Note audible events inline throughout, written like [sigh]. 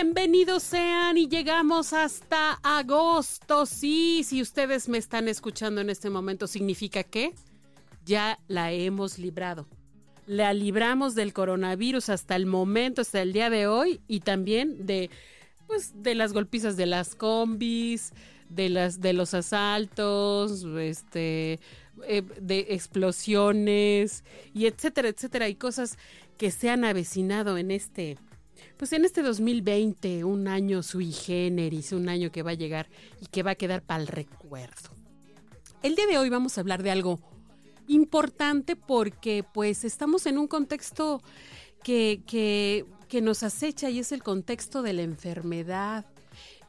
Bienvenidos sean y llegamos hasta agosto. Sí, si ustedes me están escuchando en este momento, significa que ya la hemos librado. La libramos del coronavirus hasta el momento, hasta el día de hoy y también de pues de las golpizas de las combis, de las de los asaltos, este eh, de explosiones y etcétera, etcétera, y cosas que se han avecinado en este pues en este 2020, un año sui generis, un año que va a llegar y que va a quedar para el recuerdo. El día de hoy vamos a hablar de algo importante porque pues estamos en un contexto que, que, nos acecha y es el contexto de la enfermedad.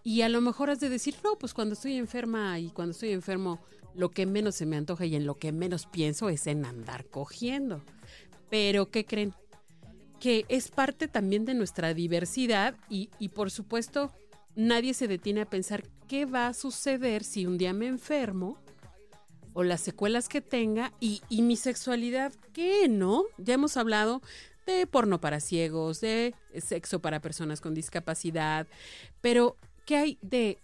Y a lo mejor has de decir, no, pues cuando estoy enferma y cuando estoy enfermo, lo que menos se me antoja y en lo que menos pienso es en andar cogiendo. Pero, ¿qué creen? Que es parte también de nuestra diversidad y, y, por supuesto nadie se detiene a pensar qué va a suceder si un día me enfermo o las secuelas que tenga y, y mi sexualidad, ¿qué no? Ya hemos hablado de porno para ciegos, de sexo para personas con discapacidad, pero ¿qué hay de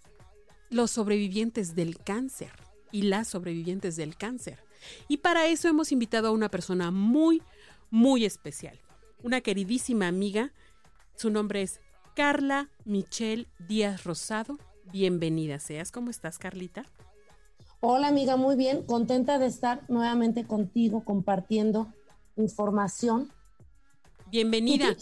los sobrevivientes del cáncer y las sobrevivientes del cáncer? Y para eso hemos invitado a una persona muy, muy especial una queridísima amiga. Su nombre es Carla Michelle Díaz Rosado. Bienvenida seas. ¿Cómo estás, Carlita? Hola, amiga, muy bien. Contenta de estar nuevamente contigo compartiendo información. Bienvenida.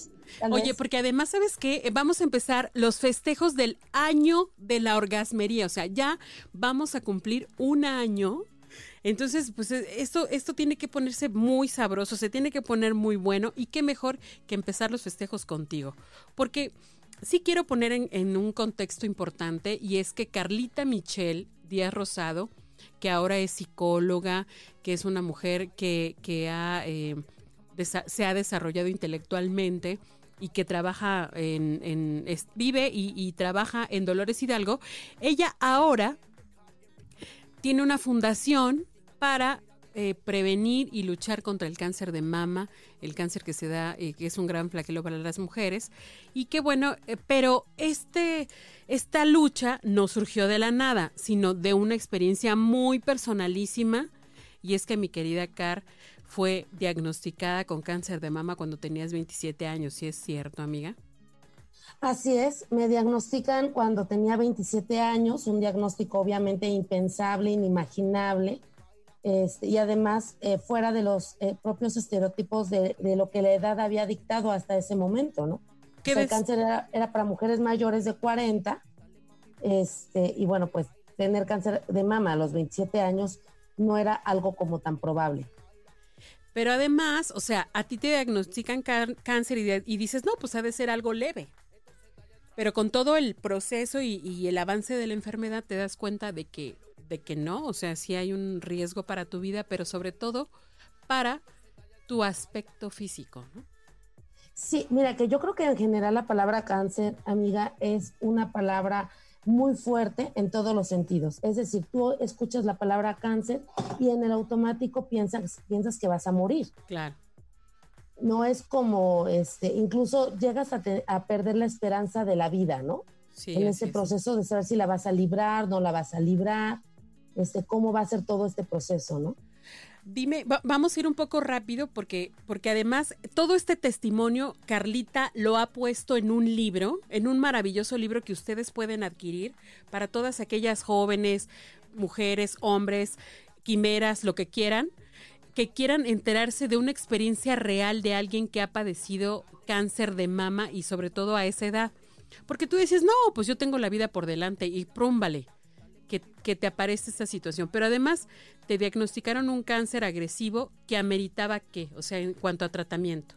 Oye, porque además, ¿sabes qué? Vamos a empezar los festejos del año de la orgasmería. O sea, ya vamos a cumplir un año entonces, pues e, esto, esto tiene que ponerse muy sabroso, se tiene que poner muy bueno y qué mejor que empezar los festejos contigo. Porque sí quiero poner en, un contexto importante y es que Carlita Michelle Díaz Rosado, que ahora es psicóloga, que es una mujer que, que eh, se ha desarrollado intelectualmente y que trabaja en, vive y, trabaja en Dolores Hidalgo, ella ahora tiene una fundación para eh, prevenir y luchar contra el cáncer de mama, el cáncer que se da, eh, que es un gran flagelo para las mujeres. Y que bueno, eh, pero este, esta lucha no surgió de la nada, sino de una experiencia muy personalísima. Y es que mi querida Car fue diagnosticada con cáncer de mama cuando tenías 27 años, ¿sí es cierto, amiga? Así es, me diagnostican cuando tenía 27 años, un diagnóstico obviamente impensable, inimaginable este, y además eh, fuera de los eh, propios estereotipos de, lo que la edad había dictado hasta ese momento, ¿no? ¿Qué el cáncer era, para mujeres mayores de 40, este, y bueno, pues tener cáncer de mama a los 27 años no era algo como tan probable. Pero además, o sea, a ti te diagnostican cáncer y, dices, no, pues ha de ser algo leve. Pero con todo el proceso y, el avance de la enfermedad te das cuenta de que de que no, o sea, sí hay un riesgo para tu vida, pero sobre todo para tu aspecto físico, ¿no? Sí, mira, que yo creo que en general la palabra cáncer, amiga, es una palabra muy fuerte en todos los sentidos. Es decir, tú escuchas la palabra cáncer y en el automático piensas, piensas que vas a morir. Claro. No es como, este, incluso llegas a, a perder la esperanza de la vida, ¿no? Sí, en ese proceso de saber si la vas a librar, no la vas a librar este, cómo va a ser todo este proceso, ¿no? Dime, vamos a ir un poco rápido porque, porque además todo este testimonio Carlita lo ha puesto en un libro, en un maravilloso libro que ustedes pueden adquirir para todas aquellas jóvenes, mujeres, hombres, quimeras, lo que quieran, que quieran enterarse de una experiencia real de alguien que ha padecido cáncer de mama y sobre todo a esa edad. Porque tú dices, no, pues yo tengo la vida por delante y prúmbale que, te aparece esta situación. Pero además te diagnosticaron un cáncer agresivo que ameritaba qué, o sea, en cuanto a tratamiento.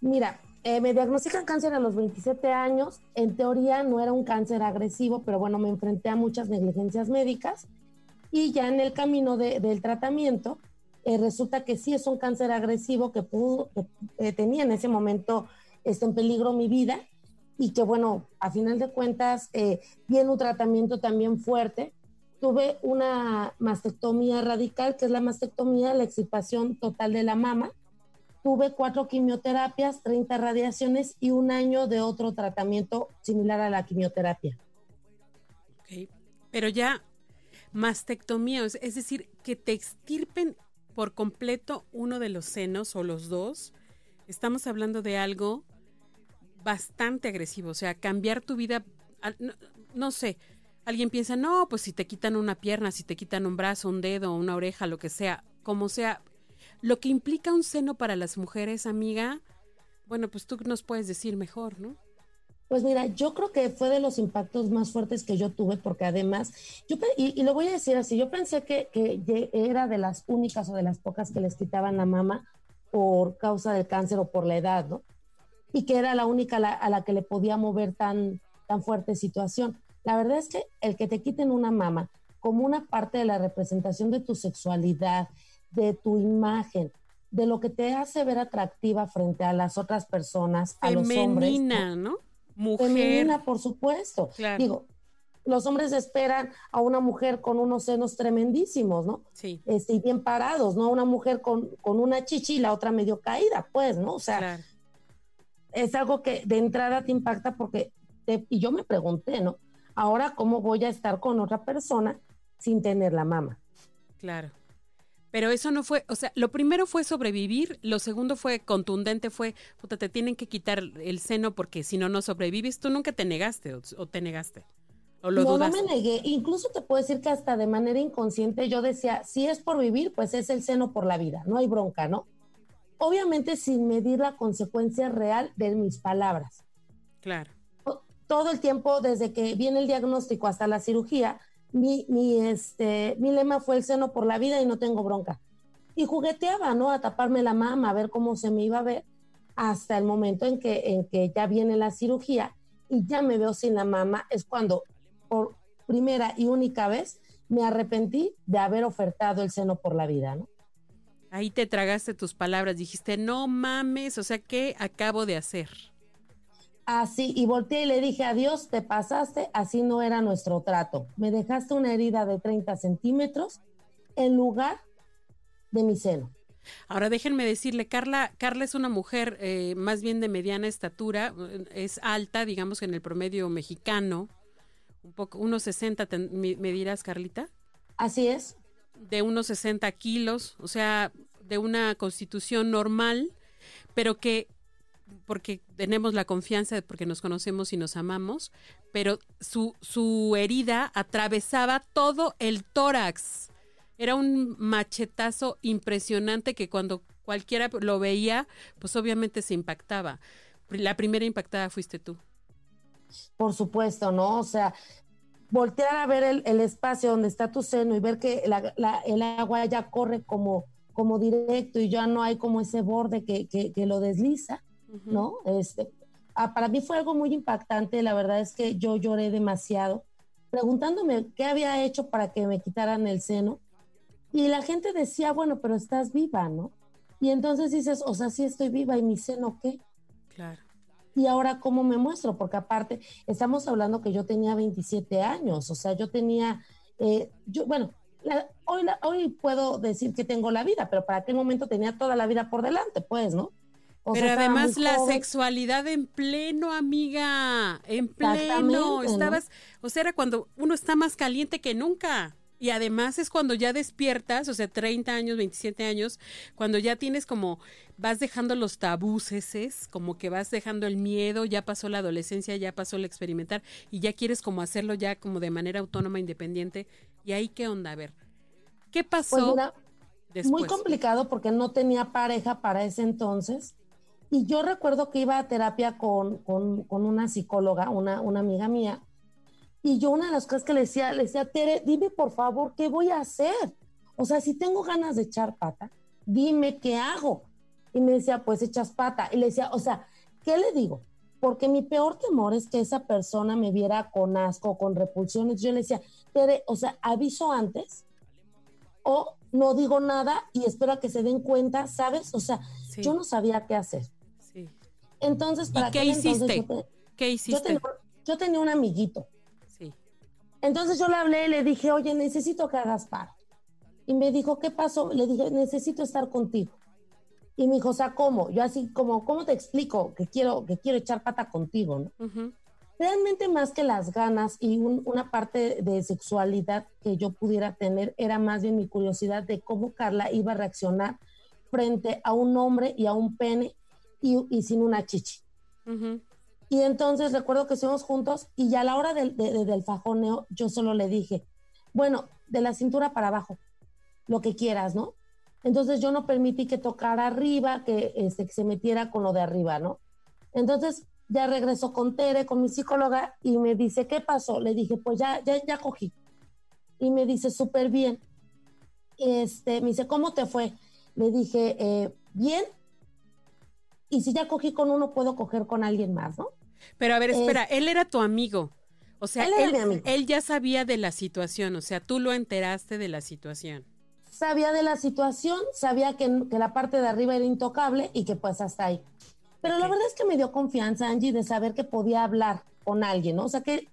Mira, eh, me diagnostican cáncer a los 27 años. En teoría no era un cáncer agresivo, pero bueno, me enfrenté a muchas negligencias médicas y ya en el camino del tratamiento eh, resulta que sí es un cáncer agresivo que, pudo, eh, tenía en ese momento este, en peligro mi vida y que bueno, a final de cuentas viene un tratamiento también fuerte. Tuve una mastectomía radical, que es la mastectomía, la extirpación total de la mama tuve cuatro quimioterapias, 30 radiaciones y un año de otro tratamiento similar a la quimioterapia. Ok, pero ya mastectomía, es decir, que te extirpen por completo uno de los senos o los dos, estamos hablando de algo bastante agresivo, o sea, cambiar tu vida, no, no sé, alguien piensa, no, pues si te quitan una pierna, si te quitan un brazo, un dedo, una oreja, lo que sea, como sea, lo que implica un seno para las mujeres, amiga, bueno, pues tú nos puedes decir mejor, ¿no? Pues mira, yo creo que fue de los impactos más fuertes que yo tuve, porque además, yo y, lo voy a decir así, yo pensé que, era de las únicas o de las pocas que les quitaban la mama por causa del cáncer o por la edad, ¿no? Y que era la única a la, que le podía mover tan, tan fuerte situación. La verdad es que el que te quiten una mama como una parte de la representación de tu sexualidad, de tu imagen, de lo que te hace ver atractiva frente a las otras personas, a los hombres. ¿no? Mujer. Femenina, por supuesto. Digo, los hombres esperan a una mujer con unos senos tremendísimos, ¿no? Sí. Este, y bien parados, ¿no? Una mujer con, con una chichi y la otra medio caída, pues, ¿no? O sea, es algo que de entrada te impacta porque, y yo me pregunté, ¿no? Ahora, ¿cómo voy a estar con otra persona sin tener la mama? Claro. Pero eso no fue, o sea, lo primero fue sobrevivir, lo segundo fue contundente, fue, puta, te tienen que quitar el seno porque si no, no sobrevives. Tú nunca te negaste o, te negaste. ¿O lo no, no me negué. Incluso te puedo decir que hasta de manera inconsciente yo decía, si es por vivir, pues es el seno por la vida, no hay bronca, ¿no? Obviamente sin medir la consecuencia real de mis palabras. Claro. Todo el tiempo, desde que viene el diagnóstico hasta la cirugía, mi, mi, este, mi lema fue el seno por la vida y no tengo bronca. Y jugueteaba, ¿no? A taparme la mama, a ver cómo se me iba a ver, hasta el momento en que, en que ya viene la cirugía y ya me veo sin la mama, es cuando por primera y única vez me arrepentí de haber ofertado el seno por la vida, ¿no? Ahí te tragaste tus palabras, dijiste, no mames, o sea, ¿qué acabo de hacer? Así, y volteé y le dije, adiós, te pasaste, así no era nuestro trato. Me dejaste una herida de 30 centímetros en lugar de mi seno. Ahora déjenme decirle, Carla, Carla es una mujer eh, más bien de mediana estatura, es alta, digamos en el promedio mexicano, un poco, unos 60, ¿me, ¿me dirás, Carlita? Así es. De unos 60 kilos, o sea, de una constitución normal, pero que porque tenemos la confianza porque nos conocemos y nos amamos, pero su, su herida atravesaba todo el tórax. Era un machetazo impresionante que cuando cualquiera lo veía, pues obviamente se impactaba. La primera impactada fuiste tú. Por supuesto, ¿no? O sea, voltear a ver el, espacio donde está tu seno y ver que el agua ya corre como, como directo y ya no hay como ese borde que, que lo desliza ¿no? Este, ah, para mí fue algo muy impactante, la verdad es que yo lloré demasiado, preguntándome qué había hecho para que me quitaran el seno. Y la gente decía, bueno, pero estás viva, ¿no? Y entonces dices, o sea, sí estoy viva y mi seno qué. Claro. Y ahora, ¿cómo me muestro? Porque aparte, estamos hablando que yo tenía 27 años, o sea, yo tenía, eh, yo, bueno, hoy, hoy puedo decir que tengo la vida, pero para aquel momento tenía toda la vida por delante, pues, ¿no? Pero además la sexualidad en pleno, amiga, en pleno. Estabas, o sea, era cuando uno está más caliente que nunca. Y además es cuando ya despiertas, o sea, 30 años, 27 años, cuando ya tienes como, vas dejando los tabús como que vas dejando el miedo, ya pasó la adolescencia, ya pasó el experimentar, y ya quieres como hacerlo ya como de manera autónoma, independiente. ¿Y ahí qué onda? A ver, ¿qué pasó? Pues muy complicado porque no tenía pareja para ese entonces. Y yo recuerdo que iba a terapia con, con, con una psicóloga, una, una, amiga mía, y yo una de las cosas que le decía, le decía, Tere, dime por favor, ¿qué voy a hacer? O sea, si tengo ganas de echar pata, dime qué hago. Y me decía, pues echas pata. Y le decía, o sea, ¿qué le digo? Porque mi peor temor es que esa persona me viera con asco, con repulsiones. Yo le decía, Tere, o sea, aviso antes o no digo nada y espero a que se den cuenta, ¿sabes? O sea, yo no sabía qué hacer. Entonces, ¿para qué hiciste? ¿Qué hiciste? Yo tenía, un amiguito. Sí. Entonces yo le hablé y le dije, oye, necesito que hagas paro. Y me dijo, ¿qué pasó? Le dije, necesito estar contigo. Y me dijo, o sea, ¿cómo? Yo así como, ¿cómo te explico que quiero, que quiero echar pata contigo? ¿no? Realmente más que las ganas y una parte de sexualidad que yo pudiera tener era más bien mi curiosidad de cómo Carla iba a reaccionar frente a un hombre y a un pene y, sin una chichi. Y entonces recuerdo que estuvimos juntos y ya a la hora del, del fajoneo yo solo le dije, bueno, de la cintura para abajo, lo que quieras, ¿no? Entonces yo no permití que tocara arriba, que, este, que se metiera con lo de arriba, ¿no? Entonces ya regresó con Tere, con mi psicóloga, y me dice, ¿qué pasó? Le dije, pues ya, ya, ya cogí. Y me dice, súper bien. Este, me dice, ¿cómo te fue? Le dije, eh, bien. Y si ya cogí con uno, puedo coger con alguien más, ¿no? Pero a ver, espera, él era tu amigo. O sea, él, él, ya sabía de la situación, o sea, tú lo enteraste de la situación. Sabía de la situación, sabía que, que la parte de arriba era intocable y que pues hasta ahí. Pero la verdad es que me dio confianza, Angie, de saber que podía hablar con alguien, ¿no? O sea que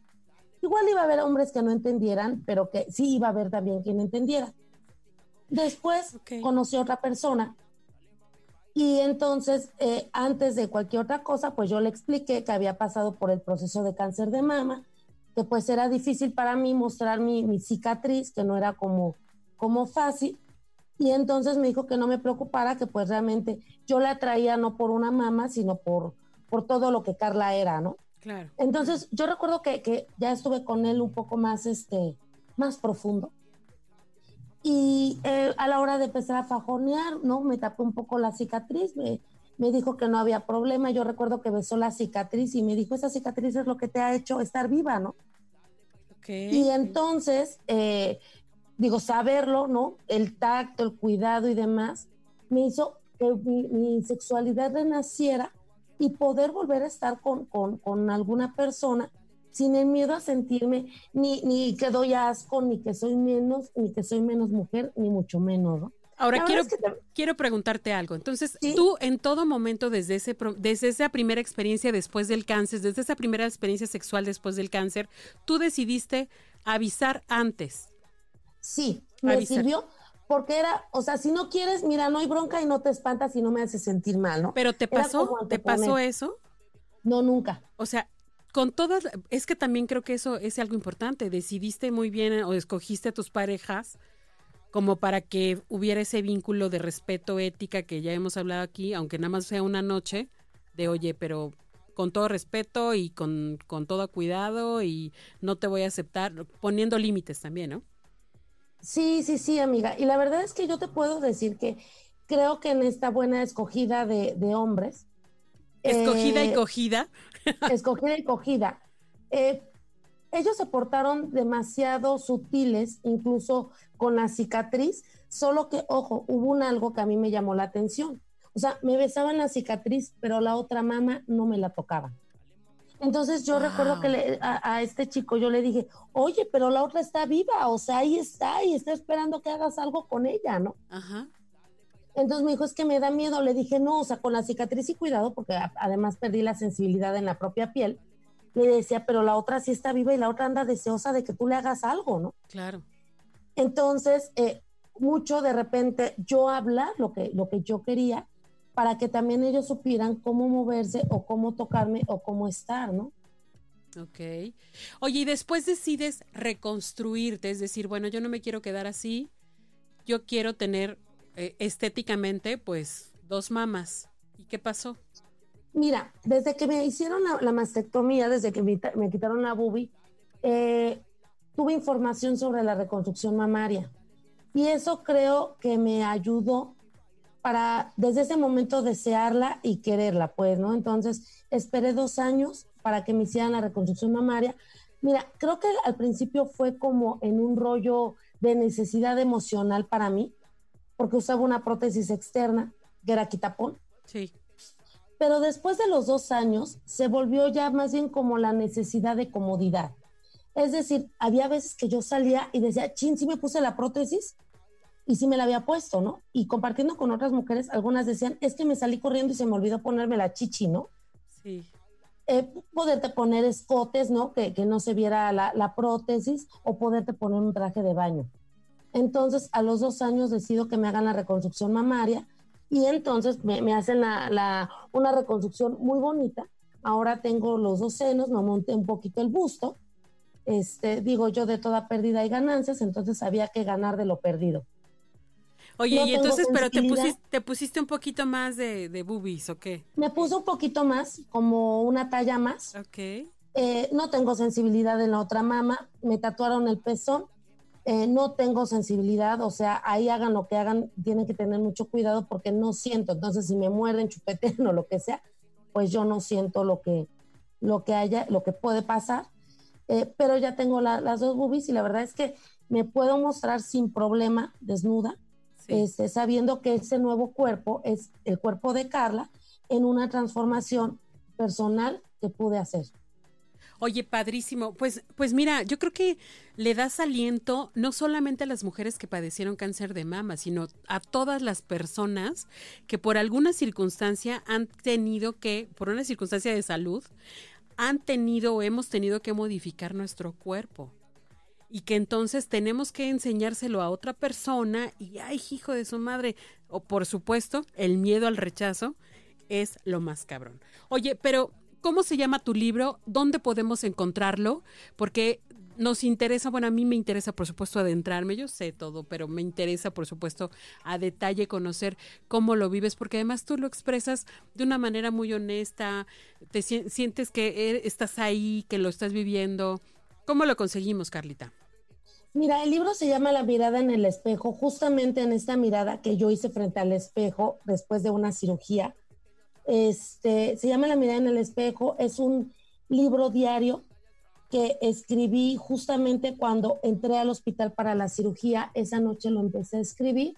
igual iba a haber hombres que no entendieran, pero que sí iba a haber también quien entendiera. Después conocí a otra persona y entonces, eh, antes de cualquier otra cosa, pues yo le expliqué que había pasado por el proceso de cáncer de mama, que pues era difícil para mí mostrar mi, mi cicatriz, que no era como, como fácil, y entonces me dijo que no me preocupara, que pues realmente yo la traía no por una mamá, sino por, por todo lo que Carla era, ¿no? Claro. Entonces yo recuerdo que, que ya estuve con él un poco más, este, más profundo. A la hora de empezar a fajonear, ¿no? Me tapé un poco la cicatriz, me, me dijo que no había problema. Yo recuerdo que besó la cicatriz y me dijo, esa cicatriz es lo que te ha hecho estar viva, ¿no? Okay. Y entonces, eh, digo, saberlo, ¿no? El tacto, el cuidado y demás, me hizo que mi, sexualidad renaciera y poder volver a estar con, con, alguna persona sin el miedo a sentirme ni, ni que doy asco, ni que soy menos, ni que soy menos mujer, ni mucho menos, ¿no? Ahora quiero, quiero preguntarte algo. Entonces, tú en todo momento, desde, ese, desde esa primera experiencia después del cáncer, desde esa primera experiencia sexual después del cáncer, tú decidiste avisar antes Sí, me sirvió porque era, o sea, si no quieres, mira, no hay bronca y no te espantas y no me hace sentir mal, ¿no? Pero te pasó, ¿te pasó eso? No, nunca. O sea, con todas, es que también creo que eso es algo importante. Decidiste muy bien o escogiste a tus parejas como para que hubiera ese vínculo de respeto, ética que ya hemos hablado aquí, aunque nada más sea una noche, de oye, pero con todo respeto y con, con todo cuidado y no te voy a aceptar, poniendo límites también, ¿no? Sí, sí, sí, amiga. Y la verdad es que yo te puedo decir que creo que en esta buena escogida de, hombres. Escogida y eh, cogida. Escogida y cogida. Eh, ellos se portaron demasiado sutiles, incluso con la cicatriz, solo que, ojo, hubo un algo que a mí me llamó la atención. O sea, me besaban la cicatriz, pero la otra mama no me la tocaba. Entonces yo recuerdo que a, este chico yo le dije, oye, pero la otra está viva, o sea, ahí está y está esperando que hagas algo con ella, ¿no? Ajá. Entonces me dijo, es que me da miedo. Le dije, no, o sea, con la cicatriz y cuidado, porque además perdí la sensibilidad en la propia piel. Le decía, pero la otra sí está viva y la otra anda deseosa de que tú le hagas algo, ¿no? Claro. Entonces, eh, mucho de repente yo hablar lo que, lo que yo quería para que también ellos supieran cómo moverse o cómo tocarme o cómo estar, ¿no? Ok. Oye, y después decides reconstruirte, es decir, bueno, yo no me quiero quedar así, yo quiero tener eh, estéticamente, pues, dos mamas. ¿Y qué pasó? Mira, desde que me hicieron la, mastectomía, desde que me, quitaron la bubi, eh, tuve información sobre la reconstrucción mamaria. Y eso creo que me ayudó para desde ese momento desearla y quererla, pues, ¿no? Entonces, esperé dos años para que me hicieran la reconstrucción mamaria. Mira, creo que al principio fue como en un rollo de necesidad emocional para mí, porque usaba una prótesis externa, que era quitapón. Sí. pero después de los dos años se volvió ya más bien como la necesidad de comodidad. Es decir, había veces que yo salía y decía, chin, sí me puse la prótesis y sí me la había puesto, ¿no? Y compartiendo con otras mujeres, algunas decían, es que me salí corriendo y se me olvidó ponerme la chichi, ¿no? Sí. Eh, poderte poner escotes, ¿no? Que, que no se viera la, la, prótesis o poderte poner un traje de baño. Entonces, a los dos años decido que me hagan la reconstrucción mamaria y entonces me, me hacen la, la, una reconstrucción muy bonita. Ahora tengo los dos senos, me monté un poquito el busto. Este, digo yo, de toda pérdida hay ganancias, entonces había que ganar de lo perdido. Oye, y entonces, pero te pusiste, te pusiste un poquito más de, de, boobies, ¿o qué? Me puse un poquito más, como una talla más. Ok. Eh, no tengo sensibilidad en la otra mama, me tatuaron el pezón, eh, no tengo sensibilidad, o sea, ahí hagan lo que hagan, tienen que tener mucho cuidado porque no siento, entonces si me muerden, chupetean [laughs] o lo que sea, pues yo no siento lo que, lo que haya, lo que puede pasar, eh, pero ya tengo la, las dos boobies y la verdad es que me puedo mostrar sin problema desnuda, este, sabiendo que ese nuevo cuerpo es el cuerpo de Carla en una transformación personal que pude hacer. Oye, padrísimo. Pues, pues mira, yo creo que le das aliento no solamente a las mujeres que padecieron cáncer de mama, sino a todas las personas que por alguna circunstancia han tenido que, por una circunstancia de salud, han tenido o hemos tenido que modificar nuestro cuerpo y que entonces tenemos que enseñárselo a otra persona y ay, hijo de su madre, o por supuesto, el miedo al rechazo es lo más cabrón. Oye, pero ¿cómo se llama tu libro? ¿Dónde podemos encontrarlo? Porque nos interesa, bueno, a mí me interesa, por supuesto, adentrarme, yo sé todo, pero me interesa, por supuesto, a detalle conocer cómo lo vives, porque además tú lo expresas de una manera muy honesta, te sientes que e-, estás ahí, que lo estás viviendo. ¿Cómo lo conseguimos, Carlita? Mira, el libro se llama La mirada en el espejo, justamente en esta mirada que yo hice frente al espejo después de una cirugía. Este, se llama La mirada en el espejo, es un libro diario que escribí justamente cuando entré al hospital para la cirugía. Esa noche lo empecé a escribir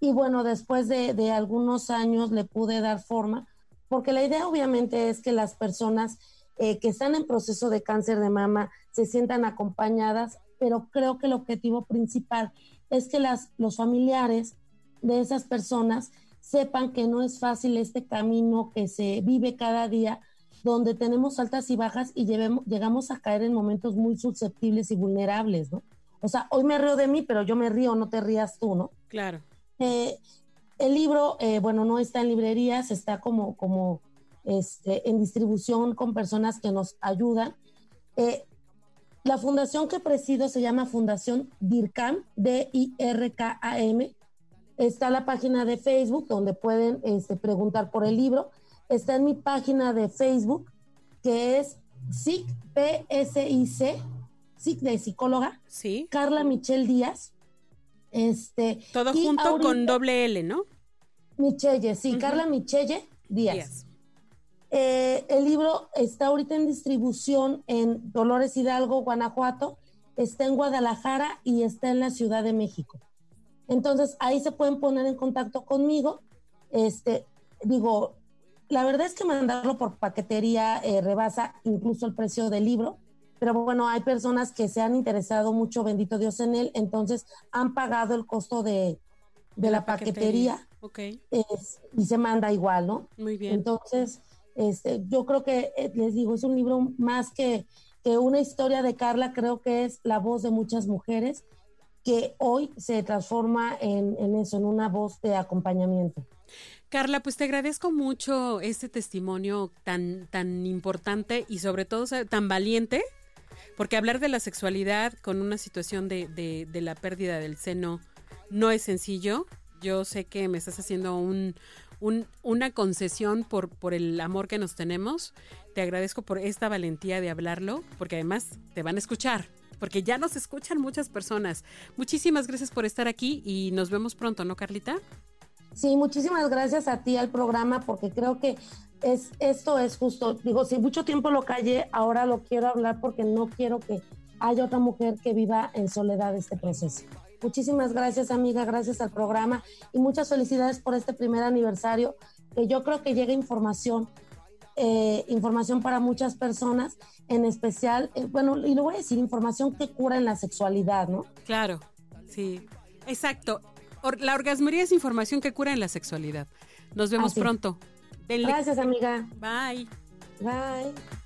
y bueno, después de, algunos años le pude dar forma, porque la idea obviamente es que las personas eh, que están en proceso de cáncer de mama se sientan acompañadas, pero creo que el objetivo principal es que las, los familiares de esas personas sepan que no es fácil este camino que se vive cada día, donde tenemos altas y bajas y llevemos, llegamos a caer en momentos muy susceptibles y vulnerables, ¿no? O sea, hoy me río de mí, pero yo me río, no te rías tú, ¿no? Claro. Eh, el libro, eh, bueno, no está en librerías, está como, como este, en distribución con personas que nos ayudan. Eh, la fundación que presido se llama Fundación DIRCAM, D-I-R-K-A-M. Está la página de Facebook donde pueden este, preguntar por el libro. Está en mi página de Facebook que es SIC, P-S-I-C, SIC de psicóloga. Sí. Carla Michelle Díaz. Este, Todo junto con doble L, ¿no? Michelle, sí, Carla Michelle Díaz. Díaz. Eh, el libro está ahorita en distribución en Dolores Hidalgo, Guanajuato, está en Guadalajara y está en la Ciudad de México. Entonces ahí se pueden poner en contacto conmigo. Este, digo, la verdad es que mandarlo por paquetería eh, rebasa incluso el precio del libro, pero bueno, hay personas que se han interesado mucho, bendito Dios en él, entonces han pagado el costo de, de la, paquetería, Okay. y se manda igual, ¿no? Muy bien. Entonces, este, yo creo que, eh, les digo, es un libro más que, que una historia de Carla, creo que es la voz de muchas mujeres que hoy se transforma en, eso, en una voz de acompañamiento. Carla, pues te agradezco mucho este testimonio tan, tan importante y sobre todo tan valiente, porque hablar de la sexualidad con una situación de, de, de la pérdida del seno no es sencillo. Yo sé que me estás haciendo un, un, una concesión por, por el amor que nos tenemos. Te agradezco por esta valentía de hablarlo, porque además te van a escuchar, porque ya nos escuchan muchas personas. Muchísimas gracias por estar aquí y nos vemos pronto, ¿no, Carlita? Sí, muchísimas gracias a ti al programa, porque creo que es, esto es justo. Digo, si mucho tiempo lo callé, ahora lo quiero hablar porque no quiero que haya otra mujer que viva en soledad este proceso. Muchísimas gracias, amiga, gracias al programa y muchas felicidades por este primer aniversario porque yo creo que llega información, eh, información para muchas personas, en especial, eh, bueno, y lo voy a decir, información que cura en la sexualidad, ¿no? Claro, sí, exacto. la orgasmería es información que cura en la sexualidad. Nos vemos pronto. Gracias, amiga. Bye. Bye.